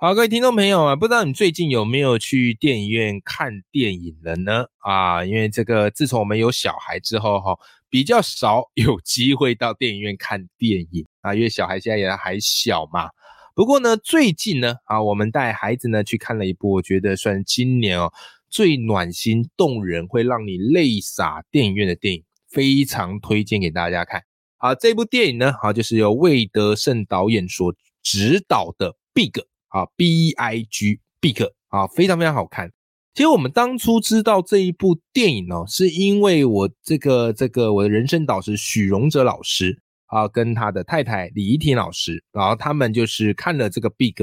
好，各位听众朋友啊，不知道你最近有没有去电影院看电影了呢？啊，因为这个自从我们有小孩之后哈，比较少有机会到电影院看电影啊，因为小孩现在也还小嘛。不过呢，最近呢，啊，我们带孩子呢去看了一部，我觉得算今年哦最暖心动人，会让你泪洒电影院的电影，非常推荐给大家看。啊，这部电影呢，好就是由魏德胜导演所执导的《Big》啊，B I G Big 啊，非常非常好看。其实我们当初知道这一部电影哦，是因为我这个这个我的人生导师许荣哲老师啊，跟他的太太李怡婷老师，然后他们就是看了这个 Big。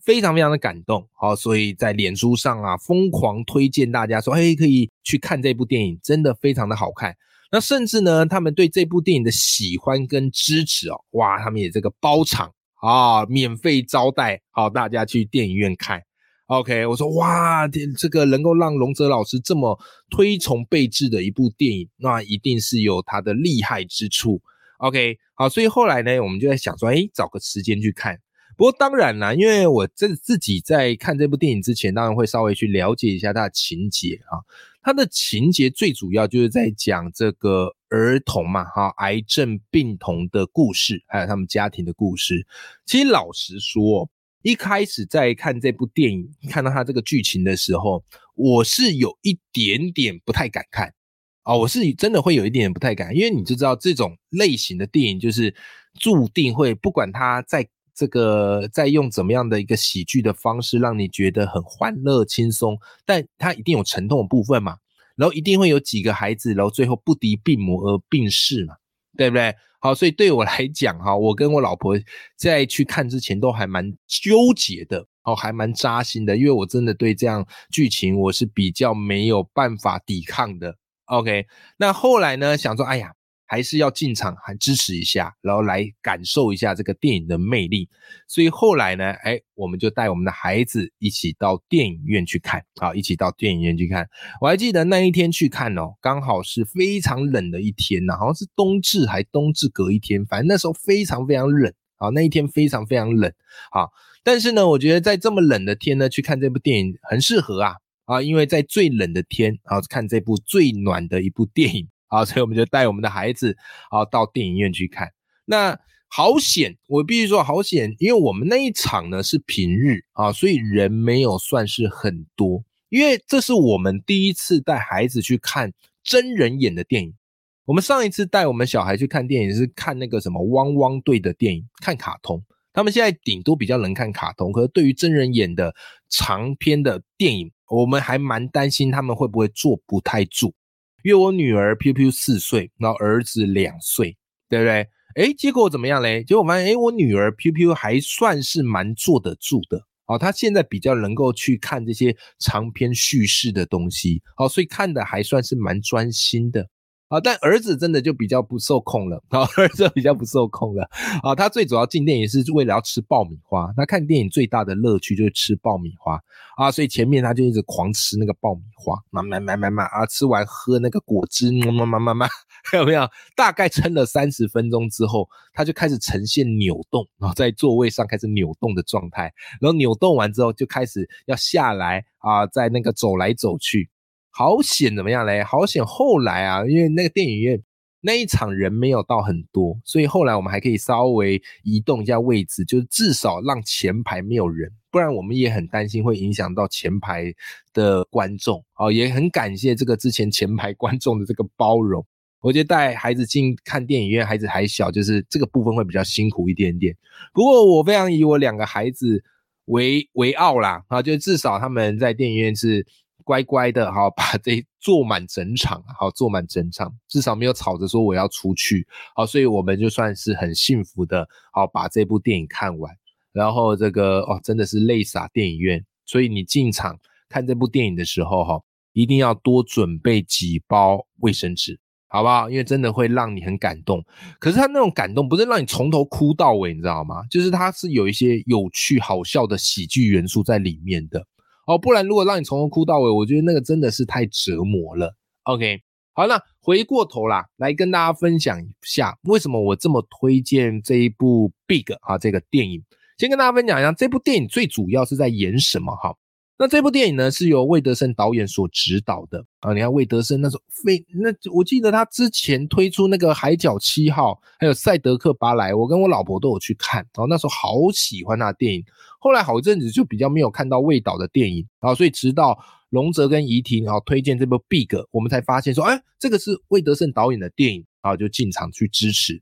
非常非常的感动，好，所以在脸书上啊疯狂推荐大家说，嘿，可以去看这部电影，真的非常的好看。那甚至呢，他们对这部电影的喜欢跟支持哦，哇，他们也这个包场啊，免费招待，好，大家去电影院看。OK，我说哇，这个能够让龙泽老师这么推崇备至的一部电影，那一定是有它的厉害之处。OK，好，所以后来呢，我们就在想说，哎，找个时间去看。不过当然啦，因为我这自己在看这部电影之前，当然会稍微去了解一下它的情节啊。它的情节最主要就是在讲这个儿童嘛，哈，癌症病童的故事，还有他们家庭的故事。其实老实说，一开始在看这部电影，看到它这个剧情的时候，我是有一点点不太敢看啊。我是真的会有一点点不太敢，因为你就知道这种类型的电影就是注定会不管它在。这个在用怎么样的一个喜剧的方式，让你觉得很欢乐轻松，但它一定有沉痛的部分嘛，然后一定会有几个孩子，然后最后不敌病魔而病逝嘛，对不对？好，所以对我来讲哈，我跟我老婆在去看之前都还蛮纠结的，哦，还蛮扎心的，因为我真的对这样剧情我是比较没有办法抵抗的。OK，那后来呢，想说，哎呀。还是要进场，还支持一下，然后来感受一下这个电影的魅力。所以后来呢，哎，我们就带我们的孩子一起到电影院去看，好，一起到电影院去看。我还记得那一天去看哦，刚好是非常冷的一天呐，好像是冬至还冬至隔一天，反正那时候非常非常冷啊，那一天非常非常冷啊。但是呢，我觉得在这么冷的天呢，去看这部电影很适合啊啊，因为在最冷的天啊，看这部最暖的一部电影。好，所以我们就带我们的孩子啊到电影院去看。那好险，我必须说好险，因为我们那一场呢是平日啊，所以人没有算是很多。因为这是我们第一次带孩子去看真人演的电影。我们上一次带我们小孩去看电影是看那个什么汪汪队的电影，看卡通。他们现在顶多比较能看卡通，可是对于真人演的长篇的电影，我们还蛮担心他们会不会坐不太住。因为我女儿 P P 四岁，然后儿子两岁，对不对？哎，结果怎么样嘞？结果发现，哎，我女儿 P P 还算是蛮坐得住的哦。她现在比较能够去看这些长篇叙事的东西，哦，所以看的还算是蛮专心的啊。但儿子真的就比较不受控了，啊，儿子比较不受控了啊。他最主要进电影是为了要吃爆米花，他看电影最大的乐趣就是吃爆米花啊，所以前面他就一直狂吃那个爆米花，买买买买买啊，吃完喝那个果汁，慢慢慢慢慢，有没有？大概撑了三十分钟之后，他就开始呈现扭动，然后在座位上开始扭动的状态，然后扭动完之后就开始要下来啊，在那个走来走去。好险怎么样嘞？好险后来啊，因为那个电影院那一场人没有到很多，所以后来我们还可以稍微移动一下位置，就是至少让前排没有人，不然我们也很担心会影响到前排的观众。哦，也很感谢这个之前前排观众的这个包容。我觉得带孩子进看电影院，孩子还小，就是这个部分会比较辛苦一点点。不过我非常以我两个孩子为为傲啦，啊，就至少他们在电影院是。乖乖的，好把这坐满整场，好坐满整场，至少没有吵着说我要出去，好，所以我们就算是很幸福的，好把这部电影看完，然后这个哦真的是泪洒电影院，所以你进场看这部电影的时候哈，一定要多准备几包卫生纸，好不好？因为真的会让你很感动。可是他那种感动不是让你从头哭到尾，你知道吗？就是他是有一些有趣好笑的喜剧元素在里面的哦。不然如果让你从头哭到尾，我觉得那个真的是太折磨了。OK。好，那回过头啦，来跟大家分享一下为什么我这么推荐这一部《Big》啊这个电影。先跟大家分享一下这部电影最主要是在演什么哈。那这部电影呢，是由魏德胜导演所指导的啊。你看魏德胜那时候非那，我记得他之前推出那个《海角七号》，还有《赛德克巴莱》，我跟我老婆都有去看，然后那时候好喜欢他的电影。后来好一阵子就比较没有看到魏导的电影然啊，所以直到龙泽跟怡婷啊推荐这部《Big》，我们才发现说，哎，这个是魏德胜导演的电影然啊，就进场去支持。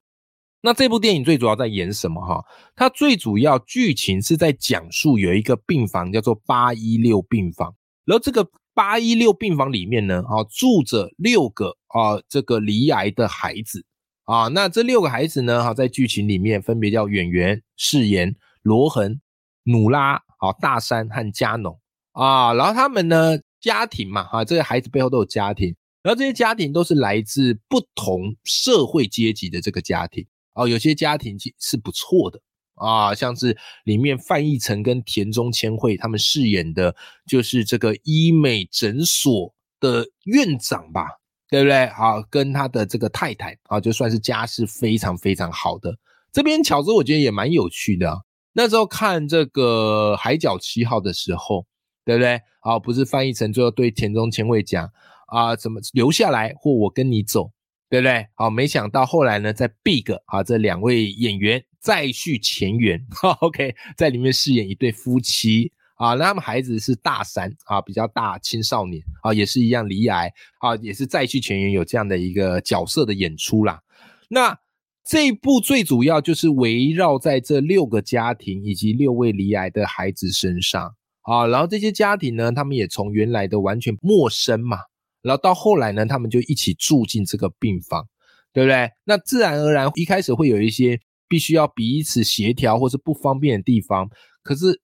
那这部电影最主要在演什么哈？它最主要剧情是在讲述有一个病房叫做八一六病房，然后这个八一六病房里面呢，啊住着六个啊这个离癌的孩子啊。那这六个孩子呢，哈在剧情里面分别叫演员饰演罗恒、努拉、啊大山和加农啊。然后他们呢家庭嘛，哈这些孩子背后都有家庭，然后这些家庭都是来自不同社会阶级的这个家庭。哦，有些家庭其是不错的啊，像是里面范逸臣跟田中千惠他们饰演的，就是这个医美诊所的院长吧，对不对？啊，跟他的这个太太啊，就算是家世非常非常好的。这边巧子我觉得也蛮有趣的。那时候看这个《海角七号》的时候，对不对？啊，不是范逸臣最后对田中千惠讲啊，怎么留下来或我跟你走。对不对？好，没想到后来呢，在 Big 啊，这两位演员再续前缘，OK，在里面饰演一对夫妻啊，那他们孩子是大三啊，比较大青少年啊，也是一样离癌啊，也是再续前缘，有这样的一个角色的演出啦。那这一部最主要就是围绕在这六个家庭以及六位离癌的孩子身上啊，然后这些家庭呢，他们也从原来的完全陌生嘛。然后到后来呢，他们就一起住进这个病房，对不对？那自然而然一开始会有一些必须要彼此协调或是不方便的地方，可是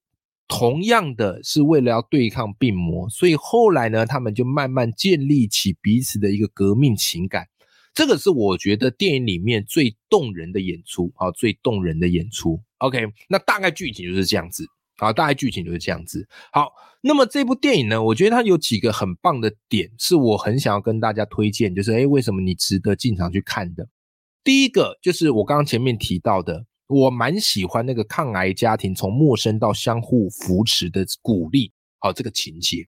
同样的是为了要对抗病魔，所以后来呢，他们就慢慢建立起彼此的一个革命情感。这个是我觉得电影里面最动人的演出啊，最动人的演出。OK，那大概剧情就是这样子。好，大概剧情就是这样子。好，那么这部电影呢，我觉得它有几个很棒的点，是我很想要跟大家推荐，就是诶，为什么你值得进场去看的？第一个就是我刚刚前面提到的，我蛮喜欢那个抗癌家庭从陌生到相互扶持的鼓励，好，这个情节。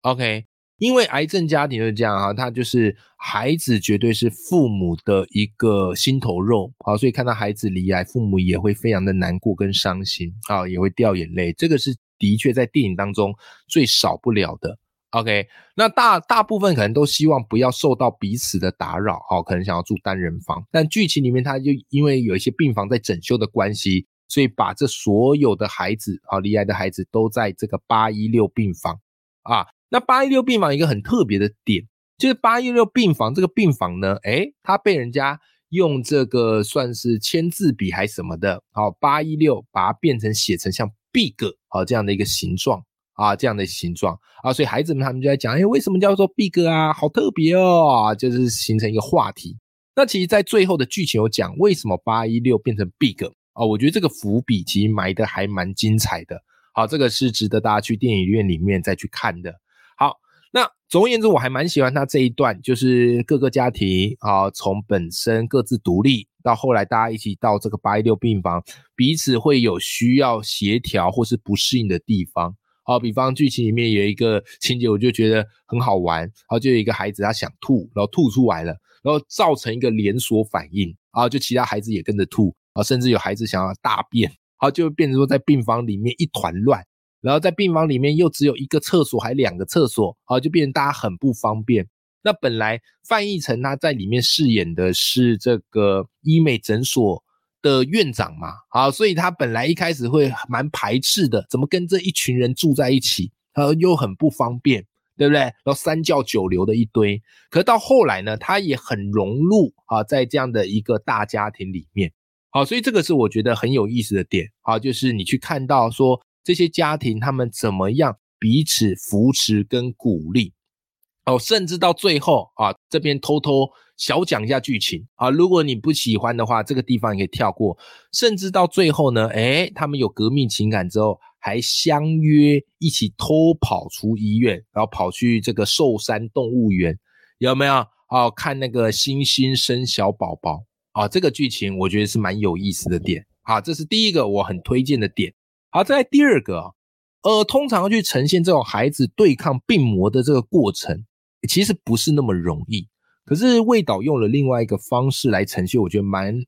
OK。因为癌症家庭就是这样哈，他就是孩子绝对是父母的一个心头肉啊，所以看到孩子离癌，父母也会非常的难过跟伤心啊，也会掉眼泪。这个是的确在电影当中最少不了的。OK，那大大部分可能都希望不要受到彼此的打扰，哈，可能想要住单人房。但剧情里面他就因为有一些病房在整修的关系，所以把这所有的孩子啊，离癌的孩子都在这个八一六病房啊。那八一六病房一个很特别的点，就是八一六病房这个病房呢，哎，它被人家用这个算是签字笔还是什么的，好，八一六把它变成写成像 big 好这样的一个形状啊，这样的形状啊，所以孩子们他们就在讲，哎，为什么叫做 big 啊？好特别哦，就是形成一个话题。那其实，在最后的剧情有讲，为什么八一六变成 big 啊？我觉得这个伏笔其实埋的还蛮精彩的。好，这个是值得大家去电影院里面再去看的。那总而言之，我还蛮喜欢他这一段，就是各个家庭啊，从本身各自独立，到后来大家一起到这个八一六病房，彼此会有需要协调或是不适应的地方。好，比方剧情里面有一个情节，我就觉得很好玩。好，就有一个孩子他想吐，然后吐出来了，然后造成一个连锁反应啊，就其他孩子也跟着吐啊，甚至有孩子想要大便，好，就变成说在病房里面一团乱。然后在病房里面又只有一个厕所，还两个厕所，啊就变成大家很不方便。那本来范逸臣他在里面饰演的是这个医美诊所的院长嘛，啊，所以他本来一开始会蛮排斥的，怎么跟这一群人住在一起，然后又很不方便，对不对？然后三教九流的一堆，可到后来呢，他也很融入啊，在这样的一个大家庭里面，好，所以这个是我觉得很有意思的点，好，就是你去看到说。这些家庭他们怎么样彼此扶持跟鼓励。哦，甚至到最后啊，这边偷偷小讲一下剧情啊。如果你不喜欢的话，这个地方也可以跳过。甚至到最后呢，哎，他们有革命情感之后，还相约一起偷跑出医院，然后跑去这个寿山动物园，有没有？哦，看那个猩猩生小宝宝啊，这个剧情我觉得是蛮有意思的点。好，这是第一个我很推荐的点。好，再来第二个，呃，通常去呈现这种孩子对抗病魔的这个过程。其实不是那么容易，可是魏导用了另外一个方式来呈现，我觉得蛮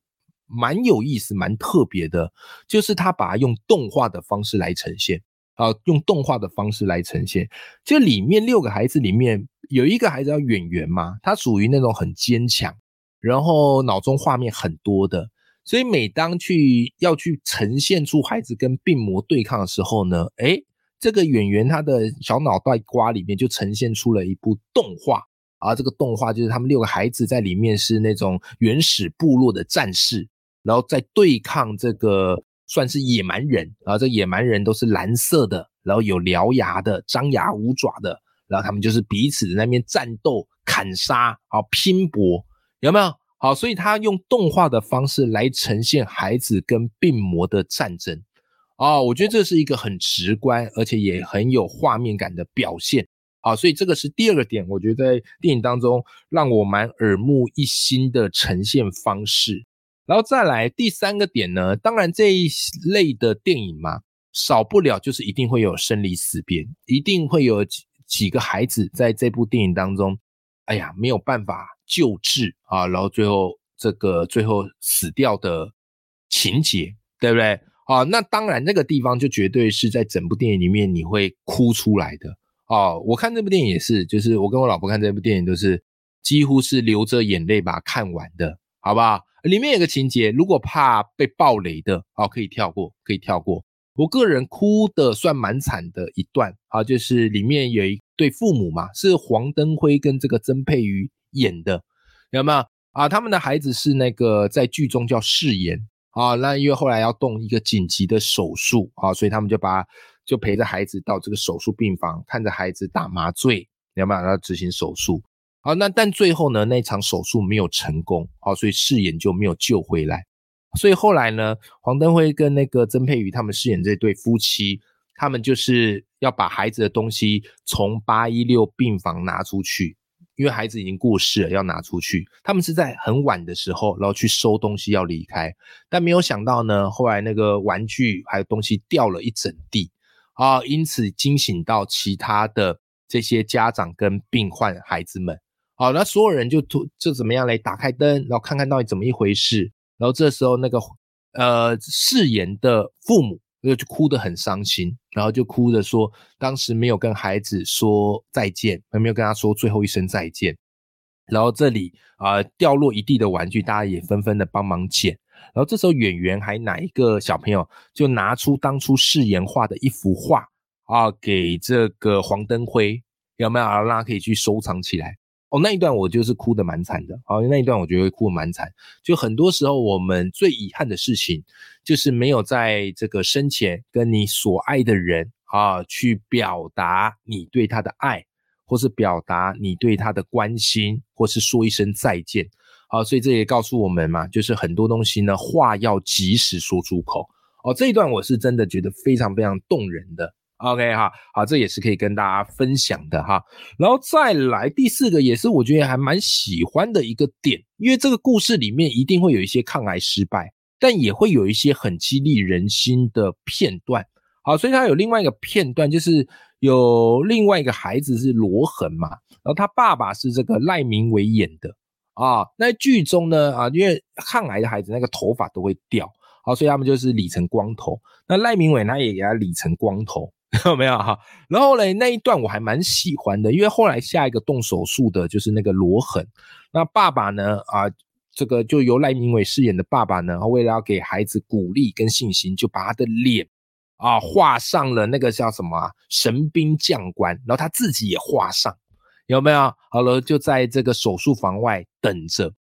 蛮有意思、蛮特别的，就是他把它用动画的方式来呈现啊，用动画的方式来呈现。就里面六个孩子里面有一个孩子叫远远嘛，他属于那种很坚强，然后脑中画面很多的，所以每当去要去呈现出孩子跟病魔对抗的时候呢，哎。这个演员他的小脑袋瓜里面就呈现出了一部动画，而这个动画就是他们六个孩子在里面是那种原始部落的战士，然后在对抗这个算是野蛮人啊，这野蛮人都是蓝色的，然后有獠牙的，张牙舞爪的，然后他们就是彼此在那边战斗、砍杀、啊拼搏，有没有？好，所以他用动画的方式来呈现孩子跟病魔的战争。哦，我觉得这是一个很直观，而且也很有画面感的表现啊，所以这个是第二个点，我觉得在电影当中让我蛮耳目一新的呈现方式。然后再来第三个点呢，当然这一类的电影嘛，少不了就是一定会有生离死别，一定会有几几个孩子在这部电影当中，哎呀没有办法救治啊，然后最后这个最后死掉的情节，对不对？啊，那当然，那个地方就绝对是在整部电影里面你会哭出来的哦。我看这部电影也是，就是我跟我老婆看这部电影都是几乎是流着眼泪把它看完的，好不好？里面有个情节，如果怕被暴雷的，哦，可以跳过，可以跳过。我个人哭的算蛮惨的一段，啊，就是里面有一对父母嘛，是黄登辉跟这个曾佩瑜演的，有没有？啊，他们的孩子是那个在剧中叫誓言。啊，那因为后来要动一个紧急的手术啊，所以他们就把就陪着孩子到这个手术病房，看着孩子打麻醉，要不然要执行手术。好，那但最后呢，那场手术没有成功，好，所以誓言就没有救回来。所以后来呢，黄登辉跟那个曾佩瑜他们饰演这对夫妻，他们就是要把孩子的东西从八一六病房拿出去。因为孩子已经过世了，要拿出去。他们是在很晚的时候，然后去收东西要离开，但没有想到呢，后来那个玩具还有东西掉了一整地啊，因此惊醒到其他的这些家长跟病患孩子们。好，那所有人就就就怎么样嘞？打开灯，然后看看到底怎么一回事。然后这时候那个呃誓言的父母。就哭得很伤心，然后就哭着说，当时没有跟孩子说再见，没有跟他说最后一声再见。然后这里啊掉落一地的玩具，大家也纷纷的帮忙捡。然后这时候演员还哪一个小朋友就拿出当初誓言画的一幅画啊，给这个黄登辉有没有让他可以去收藏起来？哦，那一段我就是哭的蛮惨的。哦，那一段我觉得哭的蛮惨。就很多时候我们最遗憾的事情，就是没有在这个生前跟你所爱的人啊，去表达你对他的爱，或是表达你对他的关心，或是说一声再见。啊，所以这也告诉我们嘛，就是很多东西呢，话要及时说出口。哦，这一段我是真的觉得非常非常动人的。OK 哈，好，这也是可以跟大家分享的哈。然后再来第四个，也是我觉得还蛮喜欢的一个点，因为这个故事里面一定会有一些抗癌失败，但也会有一些很激励人心的片段。好，所以他有另外一个片段，就是有另外一个孩子是罗恒嘛，然后他爸爸是这个赖明伟演的啊。那剧中呢啊，因为抗癌的孩子那个头发都会掉，好，所以他们就是理成光头。那赖明伟他也给他理成光头。有 没有哈？然后嘞，那一段我还蛮喜欢的，因为后来下一个动手术的就是那个罗恒。那爸爸呢？啊，这个就由赖明伟饰演的爸爸呢，为了要给孩子鼓励跟信心，就把他的脸啊画上了那个叫什么神兵将官，然后他自己也画上，有没有？好了，就在这个手术房外等着，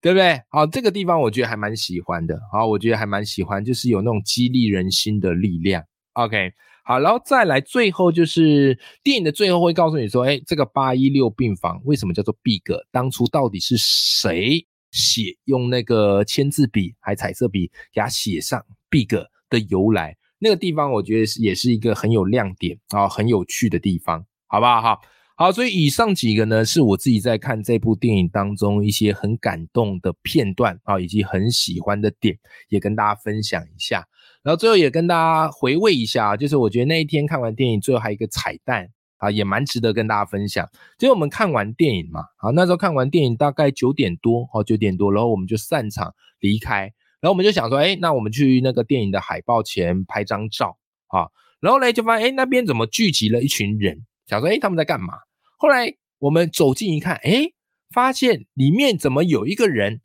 对不对？好，这个地方我觉得还蛮喜欢的。好，我觉得还蛮喜欢，就是有那种激励人心的力量。OK。好，然后再来最后就是电影的最后会告诉你说，哎，这个八一六病房为什么叫做 Big？当初到底是谁写用那个签字笔还彩色笔给他写上 Big 的由来？那个地方我觉得是也是一个很有亮点啊，很有趣的地方，好不好？哈，好，所以以上几个呢，是我自己在看这部电影当中一些很感动的片段啊，以及很喜欢的点，也跟大家分享一下。然后最后也跟大家回味一下，就是我觉得那一天看完电影，最后还有一个彩蛋啊，也蛮值得跟大家分享。就是我们看完电影嘛，啊，那时候看完电影大概九点多，哦，九点多，然后我们就散场离开。然后我们就想说，哎，那我们去那个电影的海报前拍张照啊。然后呢，就发现，哎，那边怎么聚集了一群人？想说，哎，他们在干嘛？后来我们走近一看，哎，发现里面怎么有一个人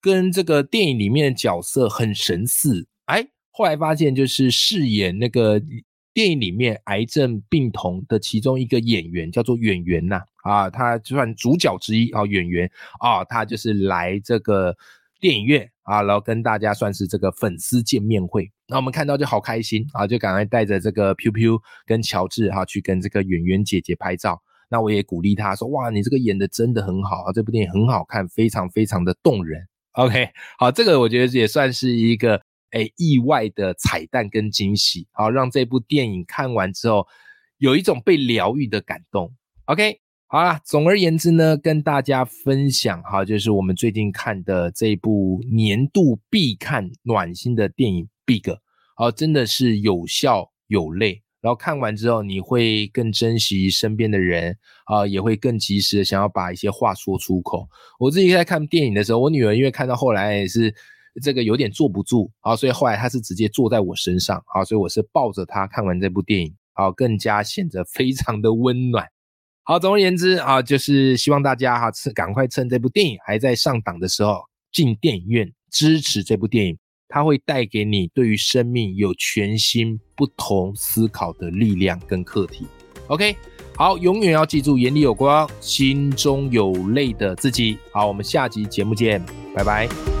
跟这个电影里面的角色很神似？哎，后来发现就是饰演那个电影里面癌症病童的其中一个演员，叫做演员呐，啊，他就算主角之一啊，演员啊，他就是来这个。电影院啊，然后跟大家算是这个粉丝见面会，那我们看到就好开心啊，就赶快带着这个 Piu Piu 跟乔治哈去跟这个演员姐姐拍照。那我也鼓励他说：“哇，你这个演的真的很好啊，这部电影很好看，非常非常的动人。” OK，好，这个我觉得也算是一个诶意外的彩蛋跟惊喜，好让这部电影看完之后有一种被疗愈的感动。OK。好啦，总而言之呢，跟大家分享哈，就是我们最近看的这部年度必看暖心的电影《Big》，好，真的是有笑有泪，然后看完之后你会更珍惜身边的人啊，也会更及时的想要把一些话说出口。我自己在看电影的时候，我女儿因为看到后来也是这个有点坐不住啊，所以后来他是直接坐在我身上啊，所以我是抱着他看完这部电影啊，更加显得非常的温暖。好，总而言之啊，就是希望大家哈，趁赶快趁这部电影还在上档的时候进电影院支持这部电影，它会带给你对于生命有全新不同思考的力量跟课题。OK，好，永远要记住眼里有光，心中有泪的自己。好，我们下集节目见，拜拜。